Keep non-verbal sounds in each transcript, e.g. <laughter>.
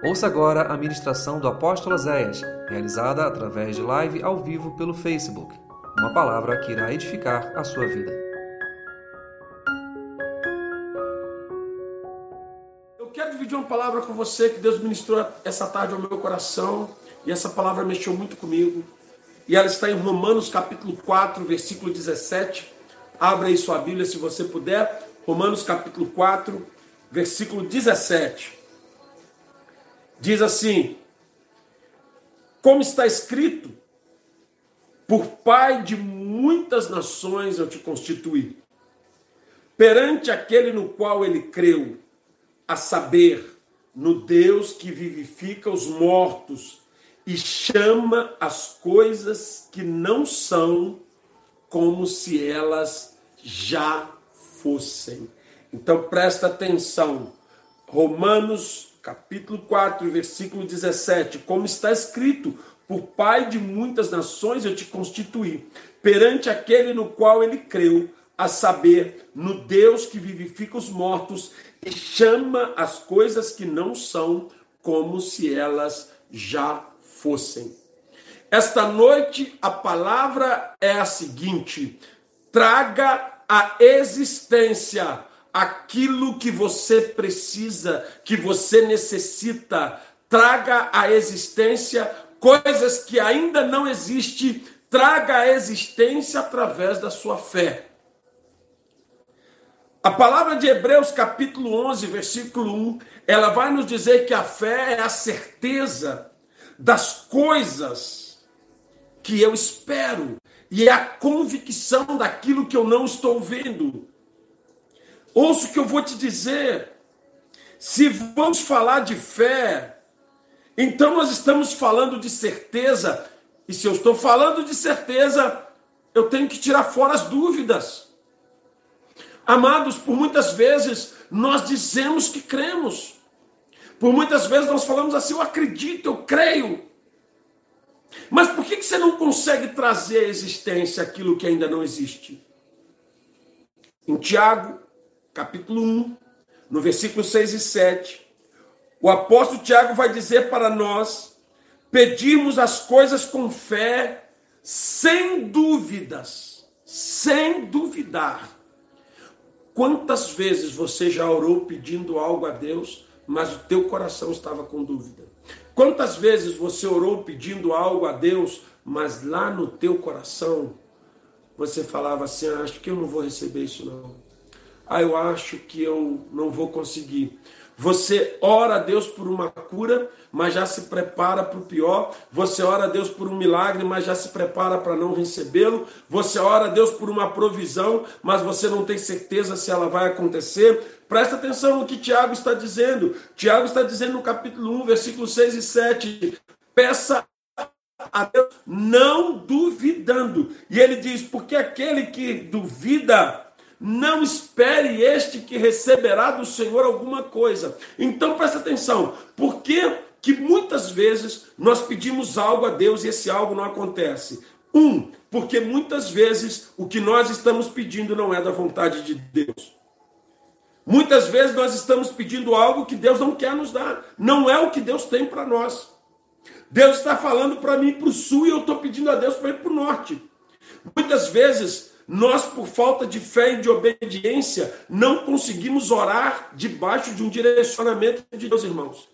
Ouça agora a ministração do apóstolo Zéias, realizada através de live ao vivo pelo Facebook. Uma palavra que irá edificar a sua vida. Eu quero dividir uma palavra com você que Deus ministrou essa tarde ao meu coração, e essa palavra mexeu muito comigo. E ela está em Romanos capítulo 4, versículo 17. Abra aí sua Bíblia se você puder. Romanos capítulo 4, versículo 17. Diz assim: Como está escrito, por pai de muitas nações eu te constituí, perante aquele no qual ele creu, a saber, no Deus que vivifica os mortos e chama as coisas que não são como se elas já fossem. Então presta atenção. Romanos capítulo 4, versículo 17, como está escrito: Por pai de muitas nações eu te constituí, perante aquele no qual ele creu, a saber, no Deus que vivifica os mortos e chama as coisas que não são como se elas já fossem. Esta noite a palavra é a seguinte: traga a existência aquilo que você precisa, que você necessita, traga à existência coisas que ainda não existem, traga à existência através da sua fé. A palavra de Hebreus, capítulo 11, versículo 1, ela vai nos dizer que a fé é a certeza das coisas que eu espero e é a convicção daquilo que eu não estou vendo. Ouça o que eu vou te dizer. Se vamos falar de fé, então nós estamos falando de certeza. E se eu estou falando de certeza, eu tenho que tirar fora as dúvidas. Amados, por muitas vezes nós dizemos que cremos. Por muitas vezes nós falamos assim, eu acredito, eu creio. Mas por que você não consegue trazer à existência aquilo que ainda não existe? Em Tiago, capítulo 1, no versículo 6 e 7, o apóstolo Tiago vai dizer para nós pedirmos as coisas com fé, sem dúvidas, sem duvidar. Quantas vezes você já orou pedindo algo a Deus, mas o teu coração estava com dúvida? Quantas vezes você orou pedindo algo a Deus, mas lá no teu coração você falava assim: ah, acho que eu não vou receber isso não ah, eu acho que eu não vou conseguir. Você ora a Deus por uma cura, mas já se prepara para o pior. Você ora a Deus por um milagre, mas já se prepara para não recebê-lo. Você ora a Deus por uma provisão, mas você não tem certeza se ela vai acontecer. Presta atenção no que Tiago está dizendo. Tiago está dizendo no capítulo 1, versículos 6 e 7. Peça a Deus não duvidando. E ele diz: porque aquele que duvida não espere este que receberá do Senhor alguma coisa. Então presta atenção, por que, que muitas vezes nós pedimos algo a Deus e esse algo não acontece? Um, porque muitas vezes o que nós estamos pedindo não é da vontade de Deus. Muitas vezes nós estamos pedindo algo que Deus não quer nos dar, não é o que Deus tem para nós. Deus está falando para mim para o sul e eu estou pedindo a Deus para ir para o norte. Muitas vezes nós, por falta de fé e de obediência, não conseguimos orar debaixo de um direcionamento de Deus, irmãos.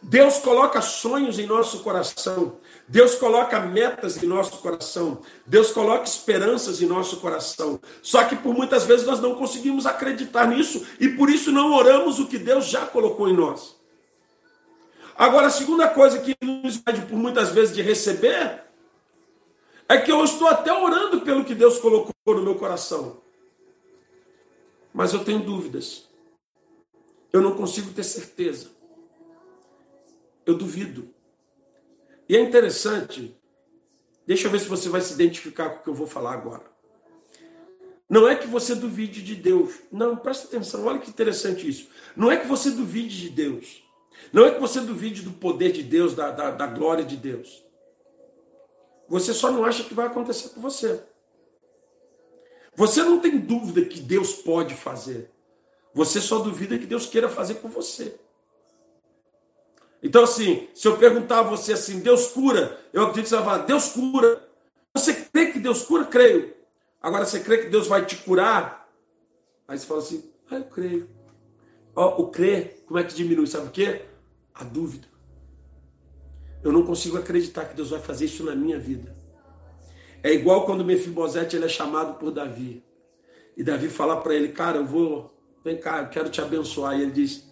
Deus coloca sonhos em nosso coração, Deus coloca metas em nosso coração, Deus coloca esperanças em nosso coração. Só que por muitas vezes nós não conseguimos acreditar nisso e por isso não oramos o que Deus já colocou em nós. Agora, a segunda coisa que nos impede por muitas vezes de receber é que eu estou até orando pelo que Deus colocou no meu coração. Mas eu tenho dúvidas. Eu não consigo ter certeza. Eu duvido. E é interessante, deixa eu ver se você vai se identificar com o que eu vou falar agora. Não é que você duvide de Deus. Não, presta atenção, olha que interessante isso. Não é que você duvide de Deus. Não é que você duvide do poder de Deus, da, da, da glória de Deus. Você só não acha que vai acontecer com você. Você não tem dúvida que Deus pode fazer. Você só duvida que Deus queira fazer com você. Então, assim, se eu perguntar a você assim, Deus cura, eu acredito que você vai falar, Deus cura. Você crê que Deus cura? Creio. Agora, você crê que Deus vai te curar? Aí você fala assim, ah, eu creio. Ó, o crer, como é que diminui? Sabe o quê? A dúvida. Eu não consigo acreditar que Deus vai fazer isso na minha vida. É igual quando Mefibosete ele é chamado por Davi. E Davi fala para ele, cara, eu vou, vem cá, eu quero te abençoar. E ele diz,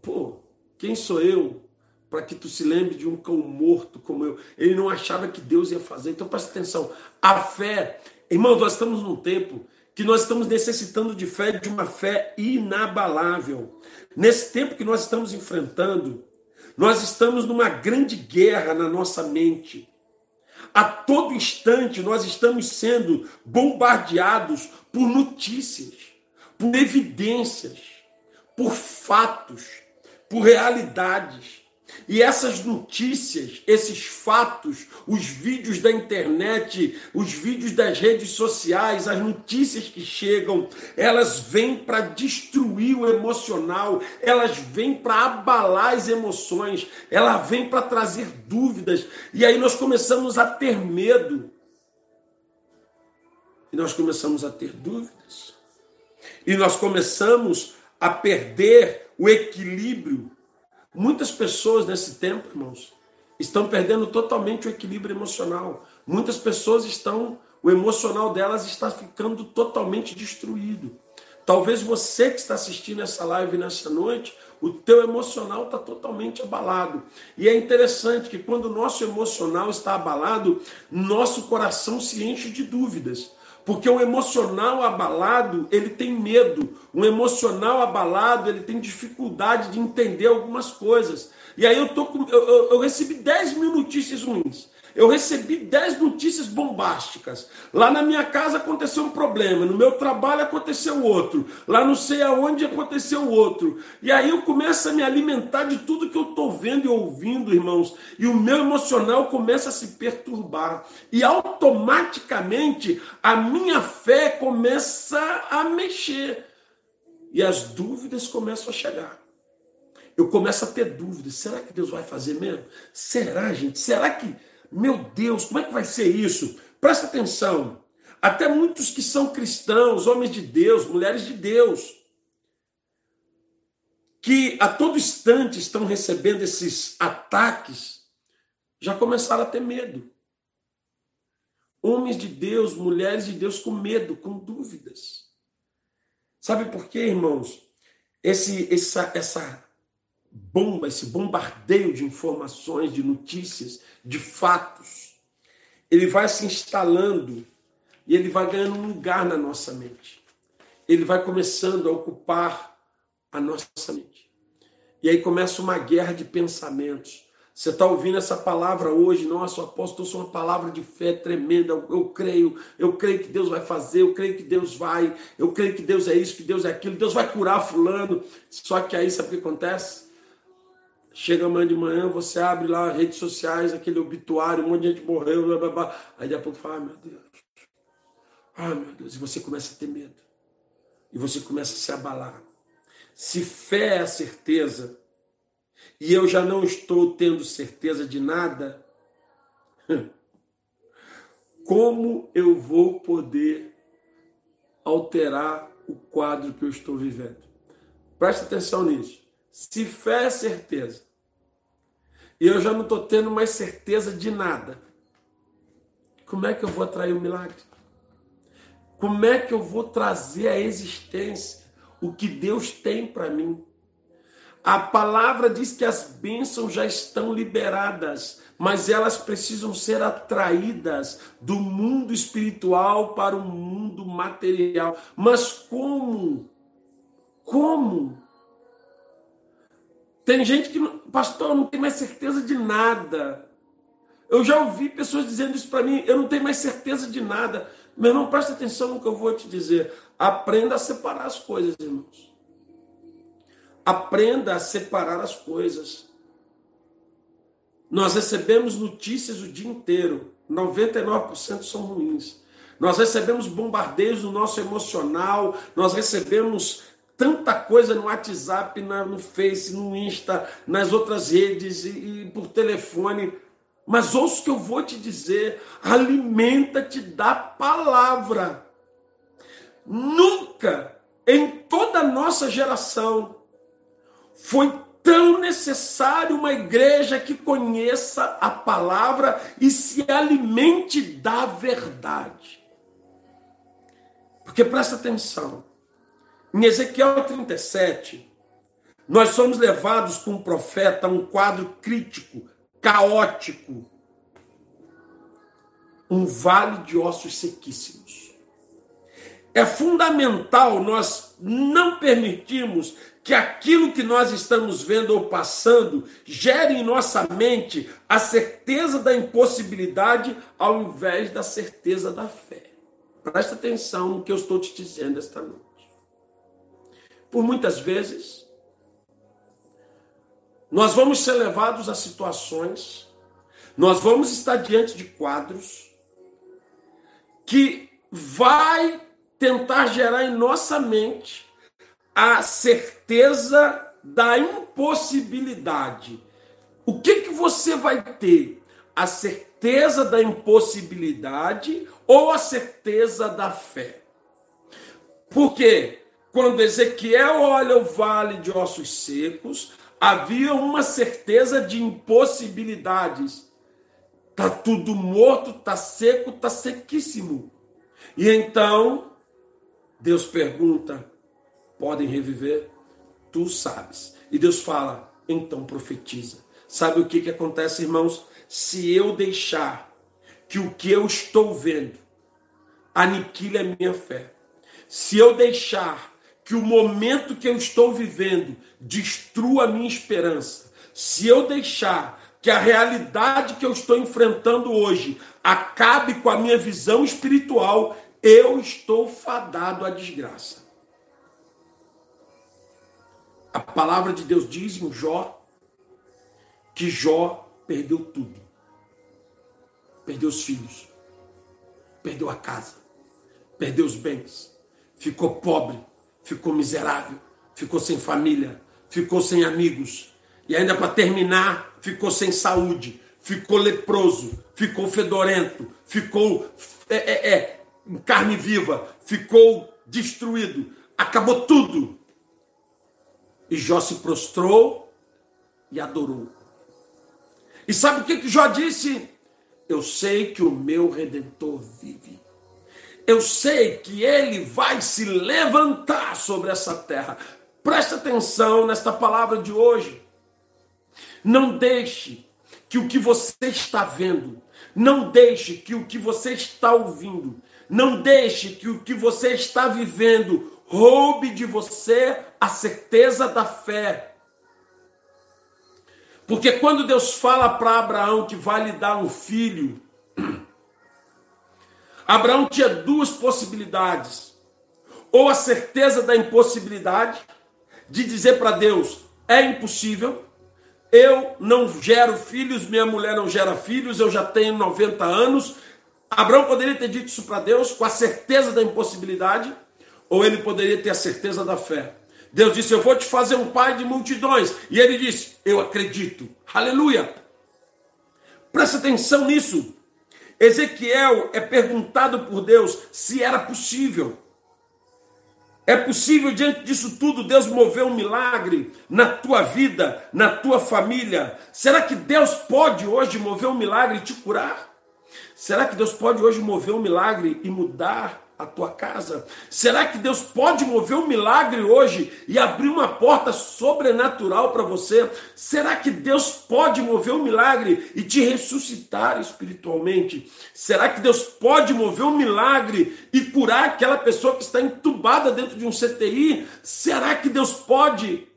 pô, quem sou eu para que tu se lembre de um cão morto como eu? Ele não achava que Deus ia fazer. Então presta atenção, a fé, irmão, nós estamos num tempo que nós estamos necessitando de fé, de uma fé inabalável. Nesse tempo que nós estamos enfrentando, nós estamos numa grande guerra na nossa mente. A todo instante nós estamos sendo bombardeados por notícias, por evidências, por fatos, por realidades. E essas notícias, esses fatos, os vídeos da internet, os vídeos das redes sociais, as notícias que chegam, elas vêm para destruir o emocional, elas vêm para abalar as emoções, elas vêm para trazer dúvidas. E aí nós começamos a ter medo. E nós começamos a ter dúvidas. E nós começamos a perder o equilíbrio Muitas pessoas nesse tempo, irmãos, estão perdendo totalmente o equilíbrio emocional. Muitas pessoas estão, o emocional delas está ficando totalmente destruído. Talvez você que está assistindo essa live nessa noite, o teu emocional está totalmente abalado. E é interessante que quando o nosso emocional está abalado, nosso coração se enche de dúvidas. Porque o emocional abalado, ele tem medo. O emocional abalado, ele tem dificuldade de entender algumas coisas. E aí eu, tô com, eu, eu, eu recebi 10 mil notícias ruins. Eu recebi 10 notícias bombásticas. Lá na minha casa aconteceu um problema, no meu trabalho aconteceu outro, lá não sei aonde aconteceu outro. E aí eu começo a me alimentar de tudo que eu estou vendo e ouvindo, irmãos, e o meu emocional começa a se perturbar. E automaticamente a minha fé começa a mexer. E as dúvidas começam a chegar eu começo a ter dúvidas. Será que Deus vai fazer mesmo? Será, gente? Será que meu Deus, como é que vai ser isso? Presta atenção. Até muitos que são cristãos, homens de Deus, mulheres de Deus, que a todo instante estão recebendo esses ataques, já começaram a ter medo. Homens de Deus, mulheres de Deus com medo, com dúvidas. Sabe por quê, irmãos? Esse, essa, essa bomba, esse bombardeio de informações, de notícias, de fatos, ele vai se instalando e ele vai ganhando um lugar na nossa mente. Ele vai começando a ocupar a nossa mente. E aí começa uma guerra de pensamentos. Você está ouvindo essa palavra hoje, nossa, o apóstolo é uma palavra de fé tremenda. Eu, eu, creio, eu creio que Deus vai fazer, eu creio que Deus vai, eu creio que Deus é isso, que Deus é aquilo, Deus vai curar fulano. Só que aí sabe o que acontece? Chega amanhã de manhã, você abre lá redes sociais, aquele obituário, um monte de gente morreu, blá, blá, blá. aí daqui a pouco fala, ah, meu Deus, ah, meu Deus, e você começa a ter medo, e você começa a se abalar. Se fé é a certeza, e eu já não estou tendo certeza de nada, <laughs> como eu vou poder alterar o quadro que eu estou vivendo? Preste atenção nisso. Se fé é certeza, e eu já não estou tendo mais certeza de nada, como é que eu vou atrair o milagre? Como é que eu vou trazer à existência o que Deus tem para mim? A palavra diz que as bênçãos já estão liberadas, mas elas precisam ser atraídas do mundo espiritual para o mundo material. Mas como? Como? Tem gente que, pastor, não tem mais certeza de nada. Eu já ouvi pessoas dizendo isso para mim, eu não tenho mais certeza de nada. Meu irmão, presta atenção no que eu vou te dizer. Aprenda a separar as coisas, irmãos. Aprenda a separar as coisas. Nós recebemos notícias o dia inteiro. 99% são ruins. Nós recebemos bombardeios no nosso emocional, nós recebemos tanta coisa no WhatsApp, no Face, no Insta, nas outras redes e, e por telefone. Mas ouça o que eu vou te dizer: alimenta-te da palavra. Nunca em toda a nossa geração foi tão necessário uma igreja que conheça a palavra e se alimente da verdade. Porque presta atenção, em Ezequiel 37, nós somos levados com o profeta a um quadro crítico, caótico, um vale de ossos sequíssimos. É fundamental nós não permitirmos que aquilo que nós estamos vendo ou passando gere em nossa mente a certeza da impossibilidade ao invés da certeza da fé. Presta atenção no que eu estou te dizendo esta noite. Por muitas vezes, nós vamos ser levados a situações, nós vamos estar diante de quadros que vai tentar gerar em nossa mente a certeza da impossibilidade. O que que você vai ter? A certeza da impossibilidade ou a certeza da fé? Porque quando Ezequiel olha o vale de ossos secos, havia uma certeza de impossibilidades. Tá tudo morto, tá seco, tá sequíssimo. E então Deus pergunta: podem reviver? Tu sabes. E Deus fala: então profetiza. Sabe o que, que acontece, irmãos? Se eu deixar que o que eu estou vendo aniquile a minha fé, se eu deixar que o momento que eu estou vivendo destrua a minha esperança, se eu deixar que a realidade que eu estou enfrentando hoje acabe com a minha visão espiritual, eu estou fadado à desgraça. A palavra de Deus diz em Jó que Jó perdeu tudo. Perdeu os filhos, perdeu a casa, perdeu os bens, ficou pobre, ficou miserável, ficou sem família, ficou sem amigos e ainda para terminar, ficou sem saúde, ficou leproso, ficou fedorento, ficou é, é, é, carne viva, ficou destruído, acabou tudo. E Jó se prostrou e adorou. E sabe o que, que Jó disse? Eu sei que o meu redentor vive. Eu sei que ele vai se levantar sobre essa terra. Preste atenção nesta palavra de hoje. Não deixe que o que você está vendo, não deixe que o que você está ouvindo, não deixe que o que você está vivendo roube de você a certeza da fé. Porque quando Deus fala para Abraão que vai lhe dar um filho, Abraão tinha duas possibilidades: ou a certeza da impossibilidade, de dizer para Deus: é impossível, eu não gero filhos, minha mulher não gera filhos, eu já tenho 90 anos. Abraão poderia ter dito isso para Deus com a certeza da impossibilidade, ou ele poderia ter a certeza da fé. Deus disse: Eu vou te fazer um pai de multidões. E ele disse: Eu acredito. Aleluia. Presta atenção nisso. Ezequiel é perguntado por Deus se era possível. É possível, diante disso tudo, Deus mover um milagre na tua vida, na tua família? Será que Deus pode hoje mover um milagre e te curar? Será que Deus pode hoje mover um milagre e mudar a tua casa? Será que Deus pode mover um milagre hoje e abrir uma porta sobrenatural para você? Será que Deus pode mover um milagre e te ressuscitar espiritualmente? Será que Deus pode mover um milagre e curar aquela pessoa que está entubada dentro de um CTI? Será que Deus pode?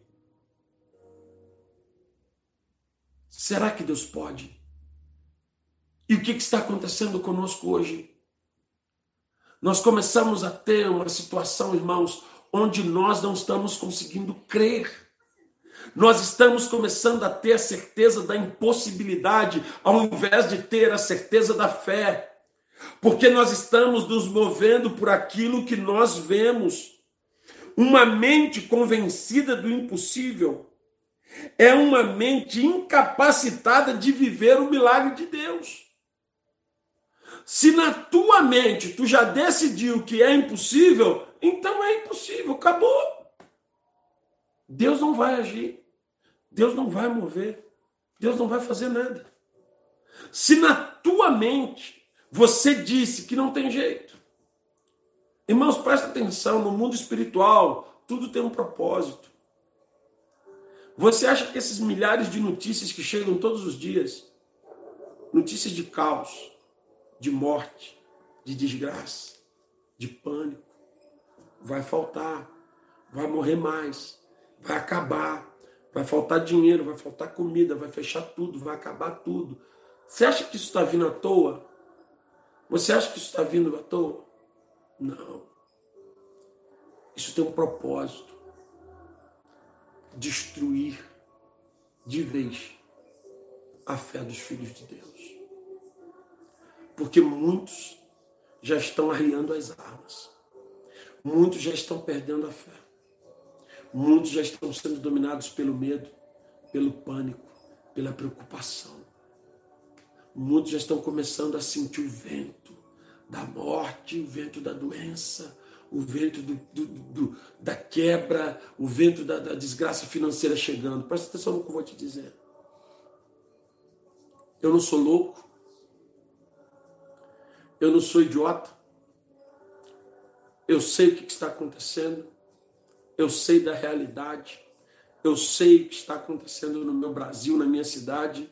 Será que Deus pode? E o que está acontecendo conosco hoje? Nós começamos a ter uma situação, irmãos, onde nós não estamos conseguindo crer. Nós estamos começando a ter a certeza da impossibilidade, ao invés de ter a certeza da fé. Porque nós estamos nos movendo por aquilo que nós vemos. Uma mente convencida do impossível é uma mente incapacitada de viver o milagre de Deus. Se na tua mente tu já decidiu que é impossível, então é impossível, acabou. Deus não vai agir. Deus não vai mover. Deus não vai fazer nada. Se na tua mente você disse que não tem jeito. Irmãos, presta atenção, no mundo espiritual, tudo tem um propósito. Você acha que esses milhares de notícias que chegam todos os dias, notícias de caos, de morte, de desgraça, de pânico, vai faltar, vai morrer mais, vai acabar, vai faltar dinheiro, vai faltar comida, vai fechar tudo, vai acabar tudo. Você acha que isso está vindo à toa? Você acha que isso está vindo à toa? Não. Isso tem um propósito destruir de vez a fé dos filhos de Deus. Porque muitos já estão arriando as armas. Muitos já estão perdendo a fé. Muitos já estão sendo dominados pelo medo, pelo pânico, pela preocupação. Muitos já estão começando a sentir o vento da morte, o vento da doença, o vento do, do, do, da quebra, o vento da, da desgraça financeira chegando. Presta atenção no que eu vou te dizer. Eu não sou louco. Eu não sou idiota. Eu sei o que está acontecendo. Eu sei da realidade. Eu sei o que está acontecendo no meu Brasil, na minha cidade.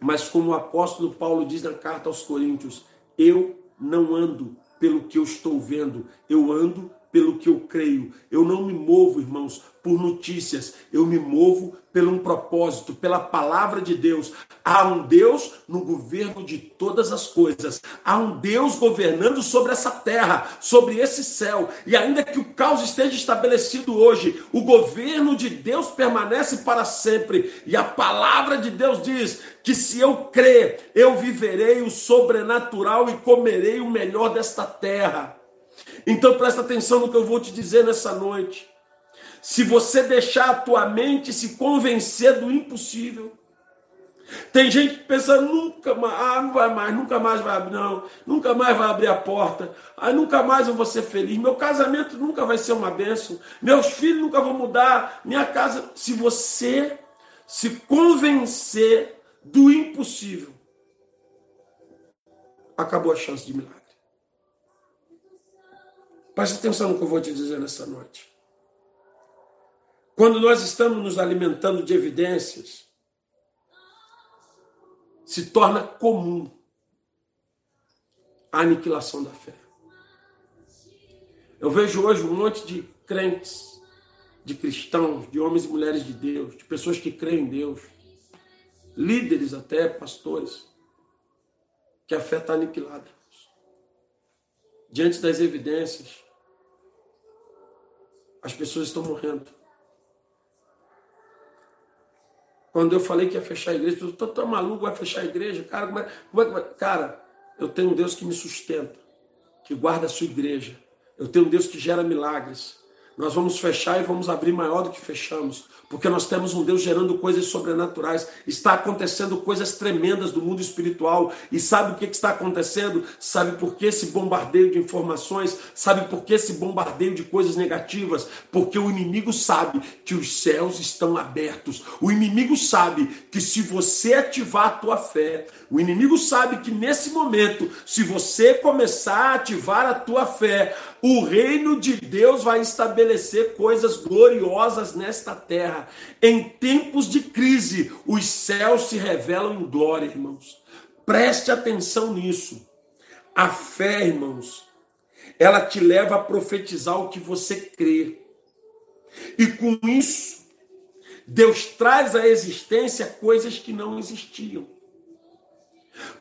Mas como o apóstolo Paulo diz na carta aos Coríntios, eu não ando pelo que eu estou vendo, eu ando pelo que eu creio. Eu não me movo, irmãos, por notícias, eu me movo pelo um propósito, pela palavra de Deus. Há um Deus no governo de todas as coisas. Há um Deus governando sobre essa terra, sobre esse céu. E ainda que o caos esteja estabelecido hoje, o governo de Deus permanece para sempre. E a palavra de Deus diz que se eu crer, eu viverei o sobrenatural e comerei o melhor desta terra. Então presta atenção no que eu vou te dizer nessa noite. Se você deixar a tua mente se convencer do impossível, tem gente que pensa, nunca mais, ah, não vai mais, nunca mais vai abrir, não, nunca mais vai abrir a porta, ah, nunca mais eu vou ser feliz, meu casamento nunca vai ser uma bênção, meus filhos nunca vão mudar, minha casa. Se você se convencer do impossível, acabou a chance de milagre. Preste atenção no que eu vou te dizer nessa noite. Quando nós estamos nos alimentando de evidências, se torna comum a aniquilação da fé. Eu vejo hoje um monte de crentes, de cristãos, de homens e mulheres de Deus, de pessoas que creem em Deus, líderes até, pastores, que a fé está aniquilada. Diante das evidências, as pessoas estão morrendo. Quando eu falei que ia fechar a igreja, eu tô, tô maluco, vai fechar a igreja? Cara, como é, como é que vai? Cara, eu tenho um Deus que me sustenta, que guarda a sua igreja. Eu tenho um Deus que gera milagres. Nós vamos fechar e vamos abrir maior do que fechamos, porque nós temos um Deus gerando coisas sobrenaturais. Está acontecendo coisas tremendas do mundo espiritual. E sabe o que está acontecendo? Sabe por que esse bombardeio de informações? Sabe por que esse bombardeio de coisas negativas? Porque o inimigo sabe que os céus estão abertos. O inimigo sabe que se você ativar a tua fé, o inimigo sabe que nesse momento, se você começar a ativar a tua fé, o reino de Deus vai estabelecer coisas gloriosas nesta terra. Em tempos de crise, os céus se revelam em glória, irmãos. Preste atenção nisso. A fé, irmãos, ela te leva a profetizar o que você crê. E com isso, Deus traz à existência coisas que não existiam.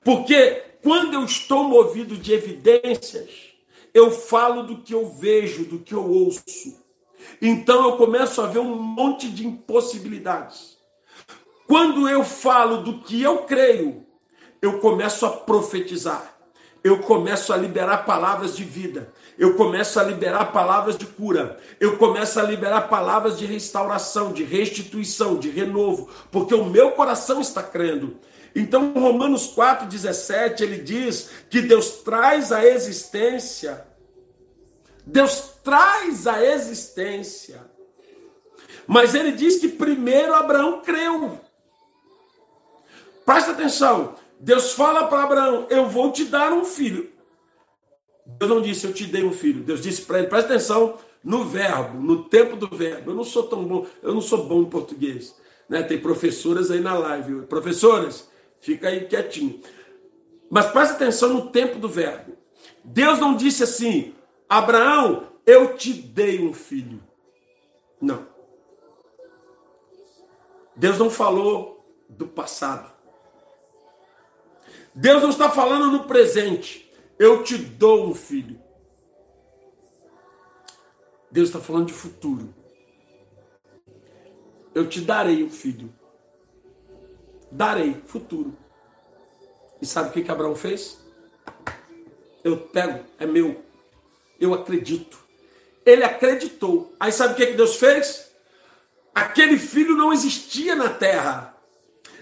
Porque quando eu estou movido de evidências, eu falo do que eu vejo, do que eu ouço. Então eu começo a ver um monte de impossibilidades. Quando eu falo do que eu creio, eu começo a profetizar. eu começo a liberar palavras de vida, eu começo a liberar palavras de cura, eu começo a liberar palavras de restauração, de restituição, de renovo, porque o meu coração está crendo. Então, Romanos 4,17, ele diz que Deus traz a existência, Deus traz a existência, mas ele diz que primeiro Abraão creu. Presta atenção, Deus fala para Abraão: Eu vou te dar um filho. Deus não disse, Eu te dei um filho. Deus disse para ele: Presta atenção no verbo, no tempo do verbo. Eu não sou tão bom, eu não sou bom em português. Né? Tem professoras aí na live. Professoras, fica aí quietinho. Mas presta atenção no tempo do verbo. Deus não disse assim: Abraão, eu te dei um filho. Não. Deus não falou do passado. Deus não está falando no presente. Eu te dou um filho. Deus está falando de futuro. Eu te darei um filho. Darei, futuro. E sabe o que, que Abraão fez? Eu pego, é meu. Eu acredito. Ele acreditou. Aí sabe o que, que Deus fez? Aquele filho não existia na terra.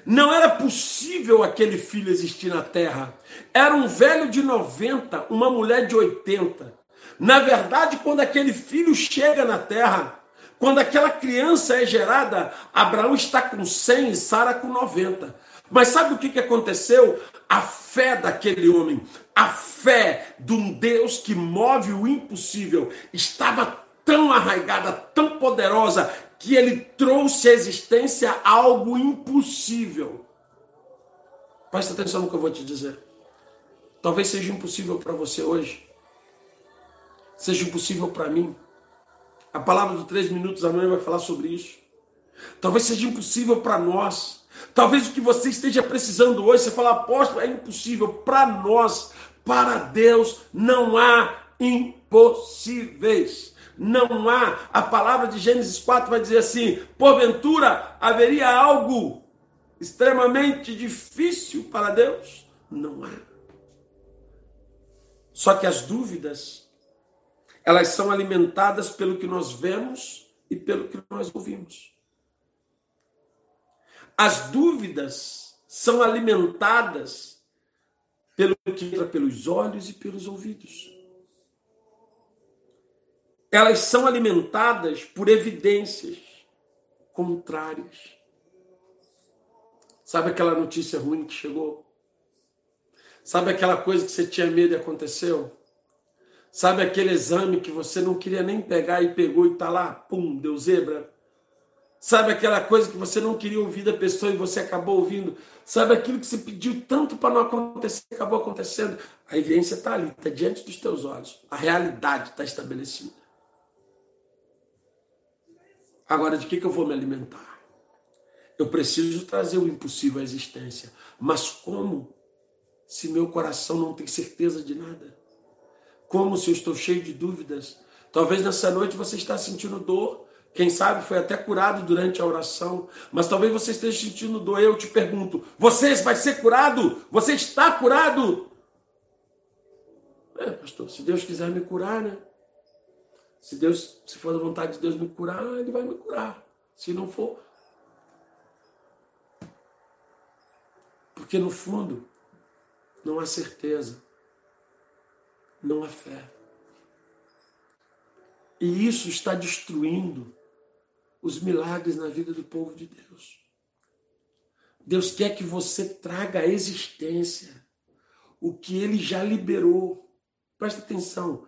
Não era possível aquele filho existir na terra. Era um velho de 90, uma mulher de 80. Na verdade, quando aquele filho chega na terra, quando aquela criança é gerada, Abraão está com 100 e Sara com 90. Mas sabe o que, que aconteceu? A fé daquele homem, a fé de um Deus que move o impossível, estava tão arraigada, tão poderosa, que ele trouxe à existência algo impossível. Presta atenção no que eu vou te dizer. Talvez seja impossível para você hoje. Seja impossível para mim. A palavra do três minutos amanhã vai falar sobre isso. Talvez seja impossível para nós. Talvez o que você esteja precisando hoje, você fala, apóstolo, é impossível. Para nós, para Deus, não há impossíveis não há. A palavra de Gênesis 4 vai dizer assim: porventura haveria algo extremamente difícil para Deus? Não há. Só que as dúvidas, elas são alimentadas pelo que nós vemos e pelo que nós ouvimos. As dúvidas são alimentadas pelo que entra pelos olhos e pelos ouvidos elas são alimentadas por evidências contrárias. Sabe aquela notícia ruim que chegou? Sabe aquela coisa que você tinha medo e aconteceu? Sabe aquele exame que você não queria nem pegar e pegou e tá lá, pum, deu zebra? Sabe aquela coisa que você não queria ouvir da pessoa e você acabou ouvindo? Sabe aquilo que você pediu tanto para não acontecer, acabou acontecendo? A evidência está ali, está diante dos teus olhos. A realidade está estabelecida. Agora, de que, que eu vou me alimentar? Eu preciso trazer o impossível à existência. Mas como? Se meu coração não tem certeza de nada? Como se eu estou cheio de dúvidas? Talvez nessa noite você está sentindo dor. Quem sabe foi até curado durante a oração. Mas talvez você esteja sentindo dor. Eu te pergunto: você vai ser curado? Você está curado? É, pastor, se Deus quiser me curar, né? Se Deus, se for da vontade de Deus me curar, ele vai me curar. Se não for, porque no fundo não há certeza, não há fé. E isso está destruindo os milagres na vida do povo de Deus. Deus quer que você traga à existência o que ele já liberou. Presta atenção.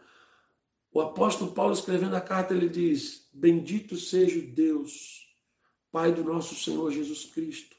O apóstolo Paulo, escrevendo a carta, ele diz: Bendito seja o Deus, Pai do nosso Senhor Jesus Cristo,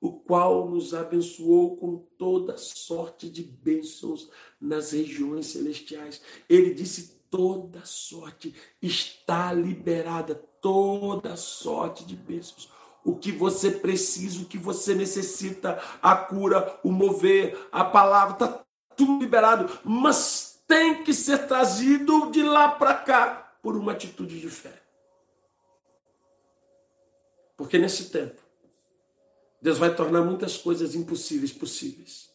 o qual nos abençoou com toda sorte de bênçãos nas regiões celestiais. Ele disse: toda sorte está liberada, toda sorte de bênçãos. O que você precisa, o que você necessita, a cura, o mover, a palavra, está tudo liberado. Mas tem que ser trazido de lá para cá por uma atitude de fé. Porque nesse tempo, Deus vai tornar muitas coisas impossíveis possíveis.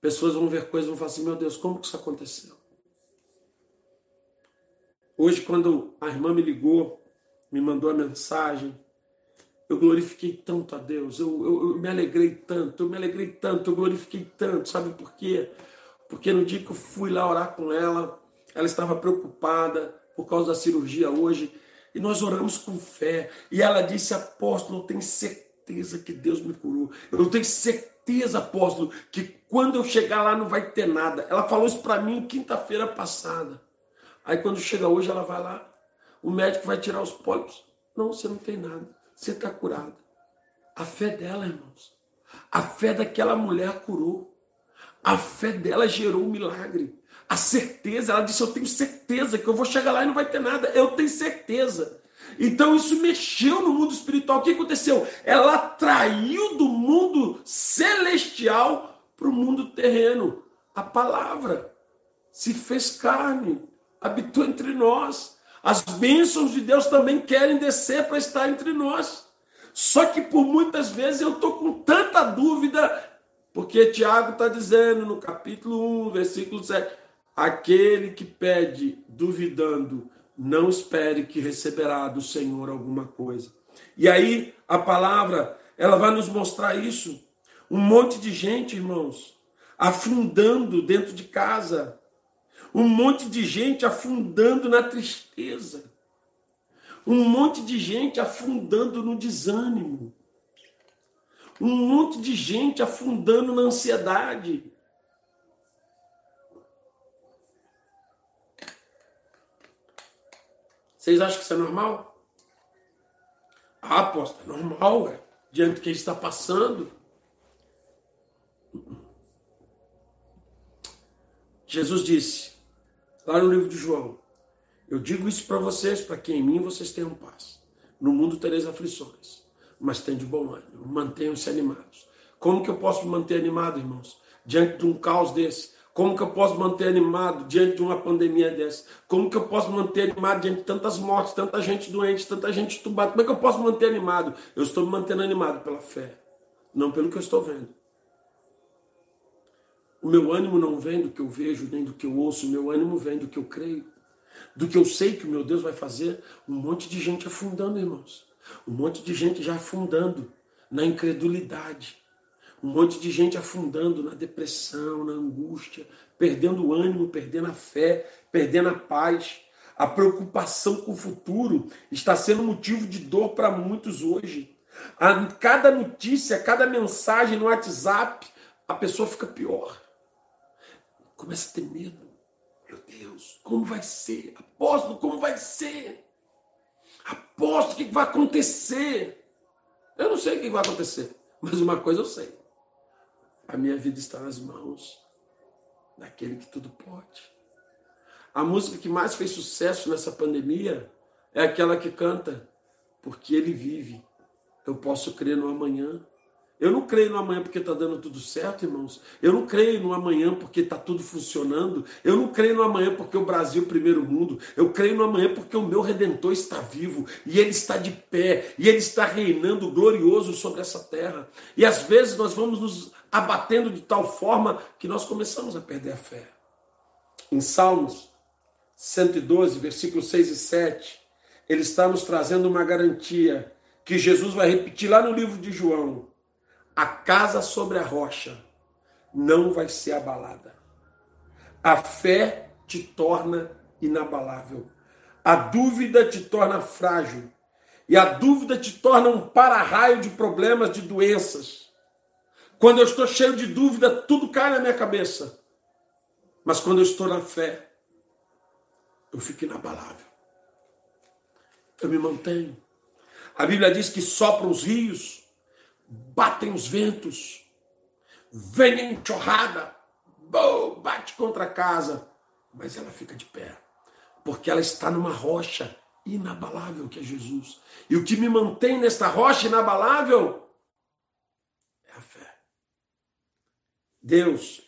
pessoas vão ver coisas e vão falar assim: meu Deus, como que isso aconteceu? Hoje, quando a irmã me ligou, me mandou a mensagem, eu glorifiquei tanto a Deus, eu, eu, eu, me alegrei tanto, eu me alegrei tanto, eu glorifiquei tanto, sabe por quê? Porque no dia que eu fui lá orar com ela, ela estava preocupada por causa da cirurgia hoje, e nós oramos com fé, e ela disse, apóstolo, eu tenho certeza que Deus me curou, eu tenho certeza, apóstolo, que quando eu chegar lá não vai ter nada. Ela falou isso para mim quinta-feira passada. Aí quando chega hoje, ela vai lá, o médico vai tirar os pólipos. Não, você não tem nada, você está curado. A fé dela, irmãos, a fé daquela mulher curou. A fé dela gerou um milagre. A certeza, ela disse: Eu tenho certeza que eu vou chegar lá e não vai ter nada. Eu tenho certeza. Então isso mexeu no mundo espiritual. O que aconteceu? Ela traiu do mundo celestial para o mundo terreno. A palavra se fez carne habitou entre nós. As bênçãos de Deus também querem descer para estar entre nós. Só que por muitas vezes eu estou com tanta dúvida, porque Tiago está dizendo no capítulo 1, versículo 7, aquele que pede duvidando, não espere que receberá do Senhor alguma coisa. E aí a palavra, ela vai nos mostrar isso. Um monte de gente, irmãos, afundando dentro de casa, um monte de gente afundando na tristeza. Um monte de gente afundando no desânimo. Um monte de gente afundando na ansiedade. Vocês acham que isso é normal? Ah, aposta, é normal, é. Diante do que está passando. Jesus disse: lá no livro de João. Eu digo isso para vocês, para que em mim vocês tenham paz. No mundo tereis aflições, mas tem de bom ânimo. Mantenham-se animados. Como que eu posso me manter animado, irmãos? Diante de um caos desse? Como que eu posso manter animado diante de uma pandemia dessa? Como que eu posso manter animado diante de tantas mortes, tanta gente doente, tanta gente entubada? Como é que eu posso manter animado? Eu estou me mantendo animado pela fé, não pelo que eu estou vendo. O meu ânimo não vem do que eu vejo, nem do que eu ouço, o meu ânimo vem do que eu creio, do que eu sei que o meu Deus vai fazer. Um monte de gente afundando, irmãos. Um monte de gente já afundando na incredulidade. Um monte de gente afundando na depressão, na angústia, perdendo o ânimo, perdendo a fé, perdendo a paz. A preocupação com o futuro está sendo motivo de dor para muitos hoje. A cada notícia, cada mensagem no WhatsApp, a pessoa fica pior começa a ter medo. Meu Deus, como vai ser? Apóstolo, como vai ser? Apóstolo, o que vai acontecer? Eu não sei o que vai acontecer, mas uma coisa eu sei. A minha vida está nas mãos daquele que tudo pode. A música que mais fez sucesso nessa pandemia é aquela que canta, porque ele vive. Eu posso crer no amanhã. Eu não creio no amanhã porque está dando tudo certo, irmãos. Eu não creio no amanhã porque está tudo funcionando. Eu não creio no amanhã porque o Brasil é o primeiro mundo. Eu creio no amanhã porque o meu Redentor está vivo e ele está de pé e ele está reinando glorioso sobre essa terra. E às vezes nós vamos nos abatendo de tal forma que nós começamos a perder a fé. Em Salmos 112, versículos 6 e 7, ele está nos trazendo uma garantia que Jesus vai repetir lá no livro de João a casa sobre a rocha não vai ser abalada. A fé te torna inabalável. A dúvida te torna frágil. E a dúvida te torna um para-raio de problemas, de doenças. Quando eu estou cheio de dúvida, tudo cai na minha cabeça. Mas quando eu estou na fé, eu fico inabalável. Eu me mantenho. A Bíblia diz que sopram os rios batem os ventos, vem enxurrada, bate contra a casa, mas ela fica de pé, porque ela está numa rocha inabalável que é Jesus. E o que me mantém nesta rocha inabalável é a fé. Deus,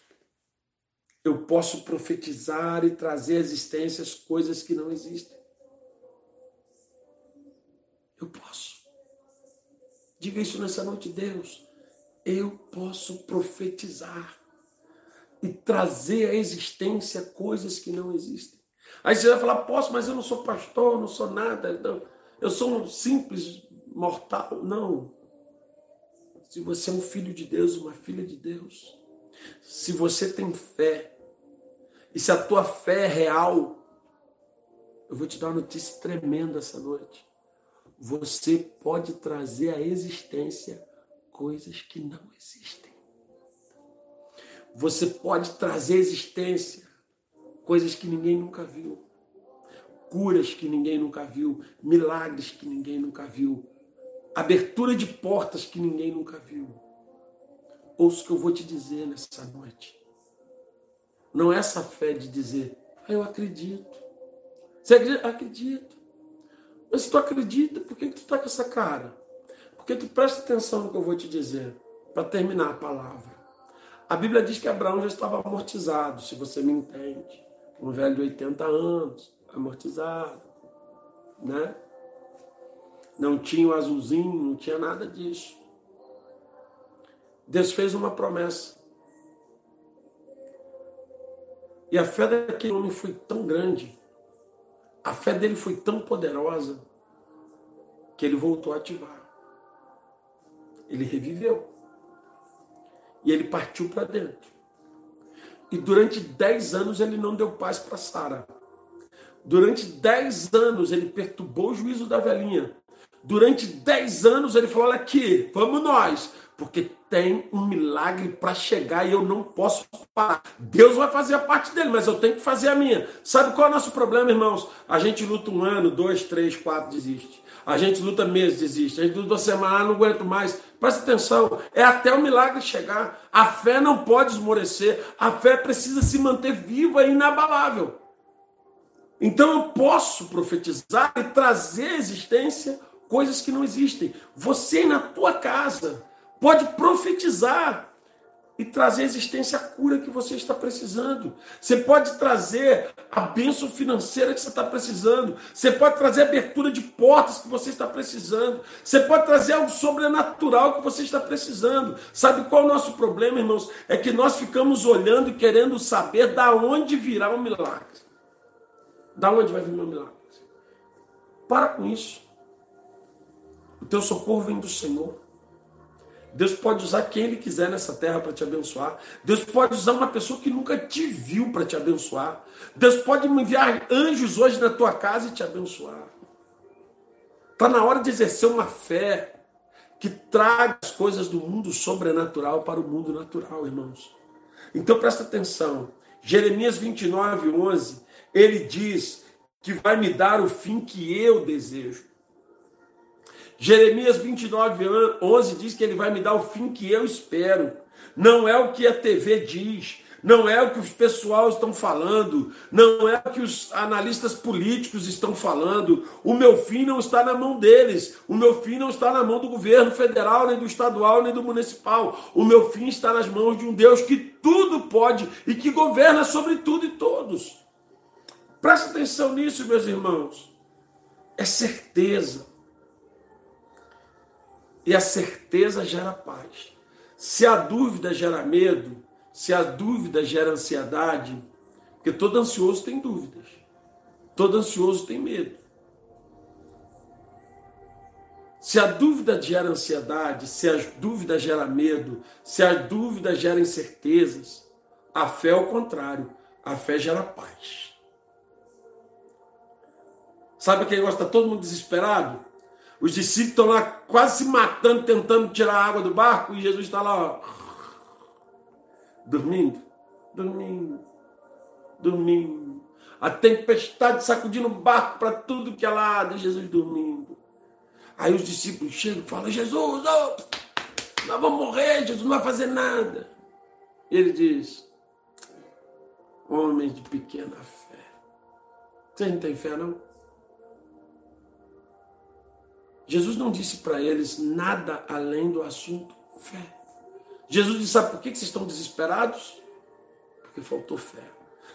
eu posso profetizar e trazer à existência as coisas que não existem. Eu posso. Diga isso nessa noite, Deus. Eu posso profetizar e trazer à existência coisas que não existem. Aí você vai falar, posso, mas eu não sou pastor, não sou nada, não. eu sou um simples mortal. Não. Se você é um filho de Deus, uma filha de Deus, se você tem fé, e se a tua fé é real, eu vou te dar uma notícia tremenda essa noite. Você pode trazer à existência coisas que não existem. Você pode trazer à existência coisas que ninguém nunca viu. Curas que ninguém nunca viu, milagres que ninguém nunca viu, abertura de portas que ninguém nunca viu. Ouça o que eu vou te dizer nessa noite. Não é essa fé de dizer, ah, eu acredito. Você acredita? Acredito. Mas se tu acredita, por que, tu está com essa cara? Porque tu presta atenção no que eu vou te dizer, para terminar a palavra. A Bíblia diz que Abraão já estava amortizado, se você me entende. Um velho de 80 anos, amortizado, né? Não tinha o azulzinho, não tinha nada disso. Deus fez uma promessa. E a fé daquele homem foi tão grande, a fé dele foi tão poderosa, que ele voltou a ativar. Ele reviveu. E ele partiu para dentro. E durante dez anos ele não deu paz para Sara. Durante dez anos ele perturbou o juízo da velhinha. Durante dez anos ele falou: olha aqui, vamos nós, porque tem um milagre para chegar e eu não posso parar. Deus vai fazer a parte dele, mas eu tenho que fazer a minha. Sabe qual é o nosso problema, irmãos? A gente luta um ano, dois, três, quatro, desiste. A gente luta meses, desiste. A gente luta uma semana, não aguento mais. Presta atenção, é até o milagre chegar. A fé não pode esmorecer. A fé precisa se manter viva e inabalável. Então eu posso profetizar e trazer à existência coisas que não existem. Você na tua casa pode profetizar e trazer à existência a cura que você está precisando. Você pode trazer a bênção financeira que você está precisando. Você pode trazer a abertura de portas que você está precisando. Você pode trazer algo sobrenatural que você está precisando. Sabe qual é o nosso problema, irmãos? É que nós ficamos olhando e querendo saber da onde virá o milagre. Da onde vai vir o meu milagre? Para com isso. O teu socorro vem do Senhor. Deus pode usar quem Ele quiser nessa terra para te abençoar. Deus pode usar uma pessoa que nunca te viu para te abençoar. Deus pode enviar anjos hoje na tua casa e te abençoar. Está na hora de exercer uma fé que traga as coisas do mundo sobrenatural para o mundo natural, irmãos. Então presta atenção. Jeremias 29, 11, ele diz que vai me dar o fim que eu desejo. Jeremias 29, 11 diz que ele vai me dar o fim que eu espero. Não é o que a TV diz, não é o que os pessoal estão falando, não é o que os analistas políticos estão falando. O meu fim não está na mão deles, o meu fim não está na mão do governo federal, nem do estadual, nem do municipal. O meu fim está nas mãos de um Deus que tudo pode e que governa sobre tudo e todos. Presta atenção nisso, meus irmãos. É certeza. E a certeza gera paz. Se a dúvida gera medo, se a dúvida gera ansiedade, porque todo ansioso tem dúvidas, todo ansioso tem medo. Se a dúvida gera ansiedade, se a dúvida gera medo, se a dúvida gera incertezas, a fé é o contrário, a fé gera paz. Sabe negócio, está todo mundo desesperado? Os discípulos estão lá quase se matando, tentando tirar a água do barco, e Jesus está lá, ó, dormindo, dormindo, dormindo. A tempestade sacudindo o barco para tudo que é lado, e Jesus dormindo. Aí os discípulos chegam e falam: Jesus, oh, nós vamos morrer, Jesus não vai fazer nada. Ele diz: Homens de pequena fé. Vocês não têm fé, não? Jesus não disse para eles nada além do assunto fé. Jesus disse: Sabe por que vocês estão desesperados? Porque faltou fé.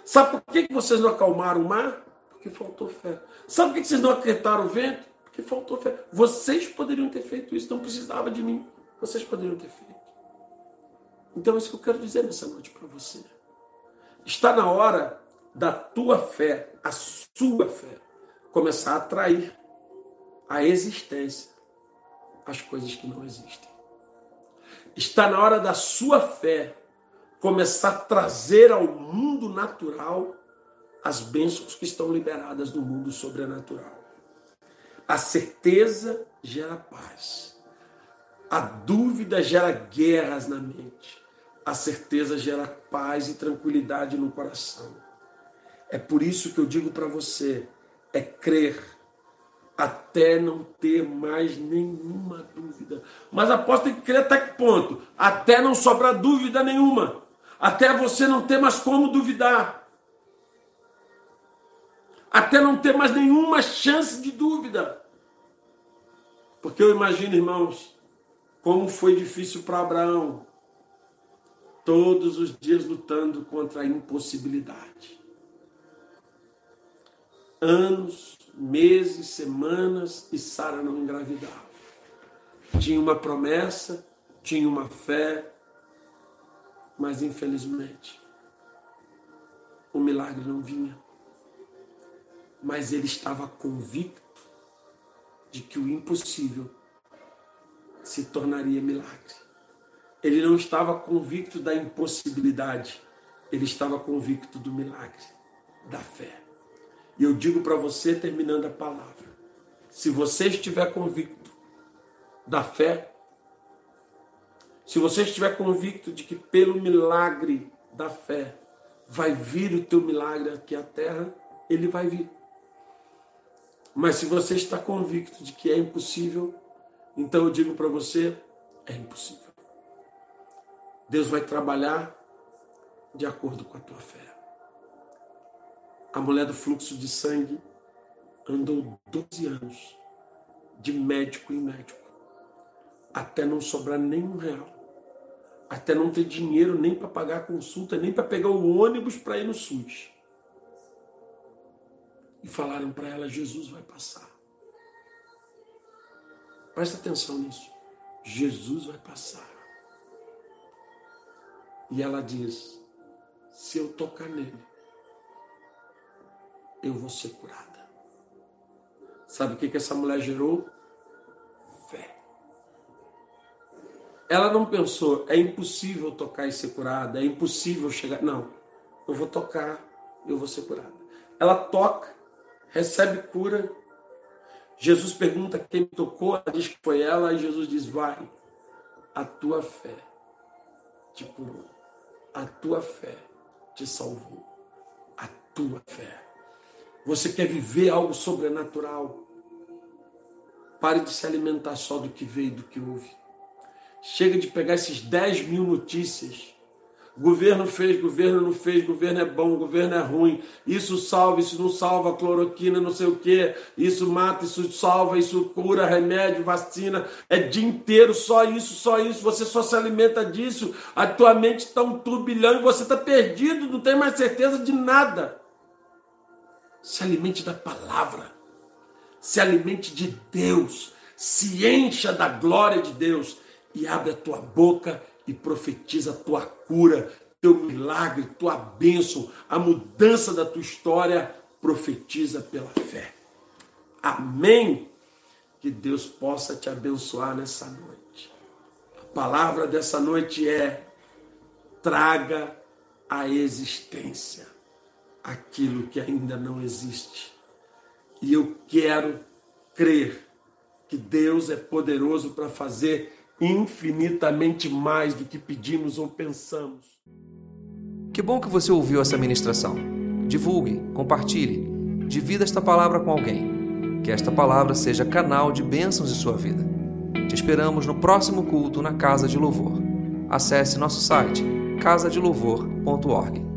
Sabe por que vocês não acalmaram o mar? Porque faltou fé. Sabe por que vocês não aquietaram o vento? Porque faltou fé. Vocês poderiam ter feito isso, não precisava de mim. Vocês poderiam ter feito. Então, é isso que eu quero dizer nessa noite para você. Está na hora da tua fé, a sua fé, começar a atrair a existência as coisas que não existem. Está na hora da sua fé começar a trazer ao mundo natural as bênçãos que estão liberadas no mundo sobrenatural. A certeza gera paz. A dúvida gera guerras na mente. A certeza gera paz e tranquilidade no coração. É por isso que eu digo para você: é crer até não ter mais nenhuma dúvida. Mas após tem que crer até que ponto? Até não sobrar dúvida nenhuma. Até você não ter mais como duvidar. Até não ter mais nenhuma chance de dúvida. Porque eu imagino, irmãos, como foi difícil para Abraão. Todos os dias lutando contra a impossibilidade. Anos meses, semanas e Sara não engravidava. Tinha uma promessa, tinha uma fé, mas infelizmente o milagre não vinha. Mas ele estava convicto de que o impossível se tornaria milagre. Ele não estava convicto da impossibilidade, ele estava convicto do milagre, da fé. E eu digo para você, terminando a palavra: se você estiver convicto da fé, se você estiver convicto de que pelo milagre da fé vai vir o teu milagre aqui à terra, ele vai vir. Mas se você está convicto de que é impossível, então eu digo para você, é impossível. Deus vai trabalhar de acordo com a tua fé. A mulher do fluxo de sangue andou 12 anos, de médico em médico, até não sobrar nenhum real, até não ter dinheiro nem para pagar a consulta, nem para pegar o ônibus para ir no SUS. E falaram para ela: Jesus vai passar. Presta atenção nisso. Jesus vai passar. E ela diz: se eu tocar nele, eu vou ser curada. Sabe o que, que essa mulher gerou? Fé. Ela não pensou, é impossível tocar e ser curada, é impossível chegar. Não, eu vou tocar, eu vou ser curada. Ela toca, recebe cura. Jesus pergunta quem tocou, ela diz que foi ela, e Jesus diz: Vai, a tua fé te curou, a tua fé te salvou, a tua fé você quer viver algo sobrenatural? Pare de se alimentar só do que veio e do que houve. Chega de pegar esses 10 mil notícias. Governo fez, governo não fez, governo é bom, governo é ruim. Isso salva, isso não salva, cloroquina, não sei o que. Isso mata, isso salva, isso cura, remédio, vacina. É dia inteiro só isso, só isso. Você só se alimenta disso. A tua mente está um turbilhão e você está perdido, não tem mais certeza de nada. Se alimente da palavra. Se alimente de Deus. Se encha da glória de Deus. E abre a tua boca e profetiza a tua cura, teu milagre, tua bênção, a mudança da tua história. Profetiza pela fé. Amém. Que Deus possa te abençoar nessa noite. A palavra dessa noite é: traga a existência aquilo que ainda não existe. E eu quero crer que Deus é poderoso para fazer infinitamente mais do que pedimos ou pensamos. Que bom que você ouviu essa ministração. Divulgue, compartilhe, divida esta palavra com alguém. Que esta palavra seja canal de bênçãos em sua vida. Te esperamos no próximo culto na Casa de Louvor. Acesse nosso site casadelouvor.org.